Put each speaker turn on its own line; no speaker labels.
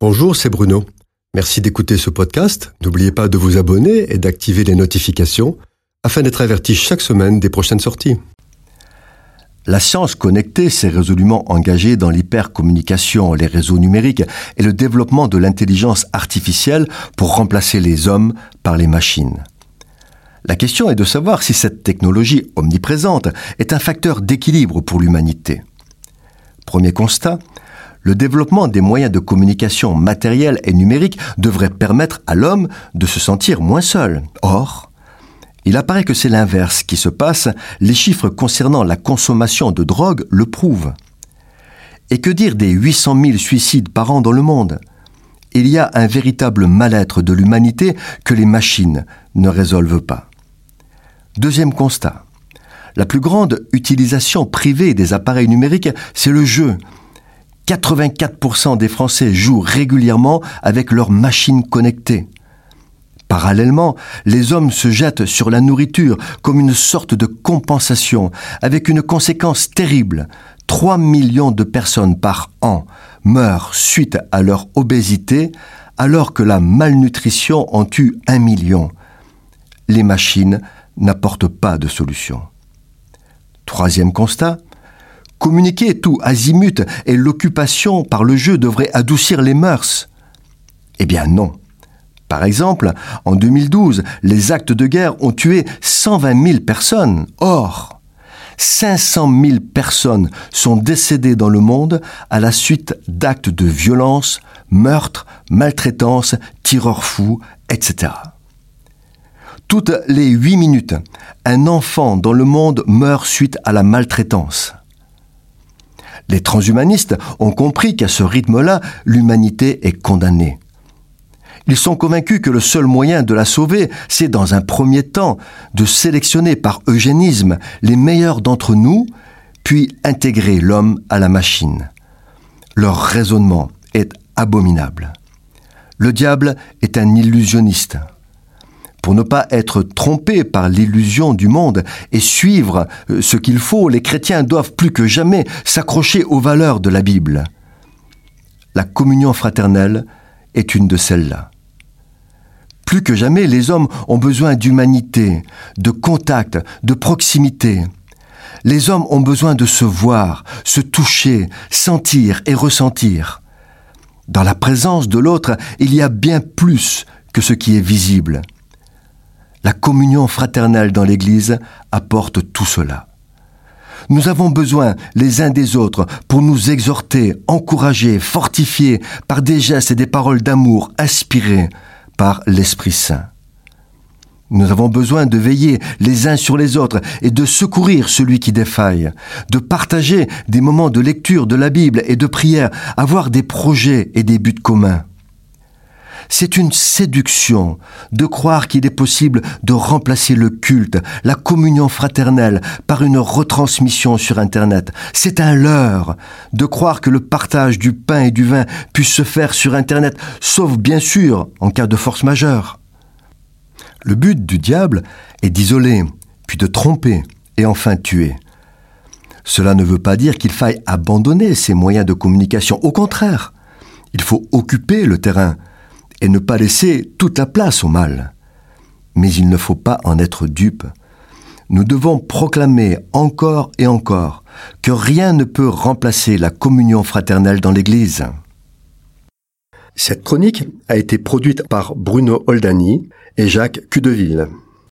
Bonjour, c'est Bruno. Merci d'écouter ce podcast. N'oubliez pas de vous abonner et d'activer les notifications afin d'être averti chaque semaine des prochaines sorties.
La science connectée s'est résolument engagée dans l'hypercommunication, les réseaux numériques et le développement de l'intelligence artificielle pour remplacer les hommes par les machines. La question est de savoir si cette technologie omniprésente est un facteur d'équilibre pour l'humanité. Premier constat, le développement des moyens de communication matériels et numériques devrait permettre à l'homme de se sentir moins seul. Or, il apparaît que c'est l'inverse qui se passe, les chiffres concernant la consommation de drogue le prouvent. Et que dire des 800 000 suicides par an dans le monde? Il y a un véritable mal-être de l'humanité que les machines ne résolvent pas. Deuxième constat. La plus grande utilisation privée des appareils numériques, c'est le jeu, 84% des Français jouent régulièrement avec leurs machines connectées. Parallèlement, les hommes se jettent sur la nourriture comme une sorte de compensation, avec une conséquence terrible. 3 millions de personnes par an meurent suite à leur obésité, alors que la malnutrition en tue un million. Les machines n'apportent pas de solution. Troisième constat, Communiquer tout azimut et l'occupation par le jeu devrait adoucir les mœurs. Eh bien non. Par exemple, en 2012, les actes de guerre ont tué 120 000 personnes. Or, 500 000 personnes sont décédées dans le monde à la suite d'actes de violence, meurtres, maltraitance, tireurs fous, etc. Toutes les huit minutes, un enfant dans le monde meurt suite à la maltraitance. Les transhumanistes ont compris qu'à ce rythme-là, l'humanité est condamnée. Ils sont convaincus que le seul moyen de la sauver, c'est dans un premier temps de sélectionner par eugénisme les meilleurs d'entre nous, puis intégrer l'homme à la machine. Leur raisonnement est abominable. Le diable est un illusionniste pour ne pas être trompés par l'illusion du monde et suivre euh, ce qu'il faut, les chrétiens doivent plus que jamais s'accrocher aux valeurs de la Bible. La communion fraternelle est une de celles-là. Plus que jamais, les hommes ont besoin d'humanité, de contact, de proximité. Les hommes ont besoin de se voir, se toucher, sentir et ressentir. Dans la présence de l'autre, il y a bien plus que ce qui est visible. La communion fraternelle dans l'Église apporte tout cela. Nous avons besoin les uns des autres pour nous exhorter, encourager, fortifier par des gestes et des paroles d'amour inspirés par l'Esprit Saint. Nous avons besoin de veiller les uns sur les autres et de secourir celui qui défaille, de partager des moments de lecture de la Bible et de prière, avoir des projets et des buts communs. C'est une séduction de croire qu'il est possible de remplacer le culte, la communion fraternelle par une retransmission sur Internet. C'est un leurre de croire que le partage du pain et du vin puisse se faire sur Internet, sauf bien sûr en cas de force majeure. Le but du diable est d'isoler, puis de tromper et enfin tuer. Cela ne veut pas dire qu'il faille abandonner ces moyens de communication. Au contraire, il faut occuper le terrain et ne pas laisser toute la place au mal. Mais il ne faut pas en être dupe. Nous devons proclamer encore et encore que rien ne peut remplacer la communion fraternelle dans l'Église.
Cette chronique a été produite par Bruno Oldani et Jacques Cudeville.